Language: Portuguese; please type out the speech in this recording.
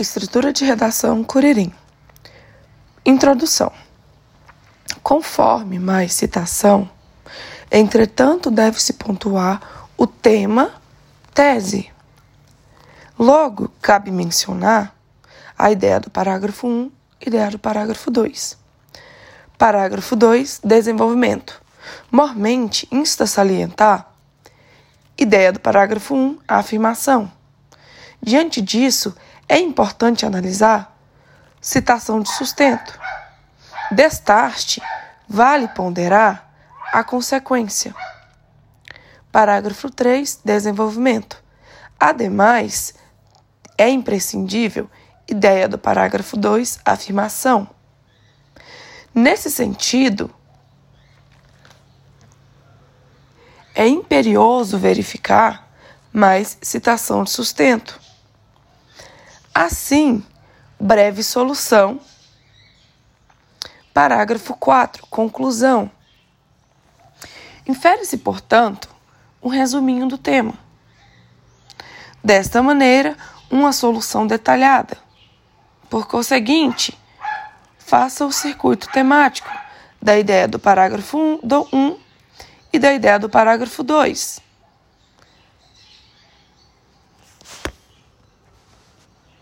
Estrutura de redação Curirim. Introdução. Conforme mais citação, entretanto, deve-se pontuar o tema, tese. Logo, cabe mencionar a ideia do parágrafo 1 e ideia do parágrafo 2. Parágrafo 2, desenvolvimento. Mormente, insta salientar ideia do parágrafo 1, a afirmação. Diante disso, é importante analisar citação de sustento. Destarte, vale ponderar a consequência. Parágrafo 3. Desenvolvimento. Ademais, é imprescindível ideia do parágrafo 2, afirmação. Nesse sentido, é imperioso verificar mais citação de sustento. Assim, breve solução. Parágrafo 4. Conclusão. Infere-se, portanto, um resuminho do tema. Desta maneira, uma solução detalhada. Por conseguinte, faça o circuito temático da ideia do parágrafo 1, do 1 e da ideia do parágrafo 2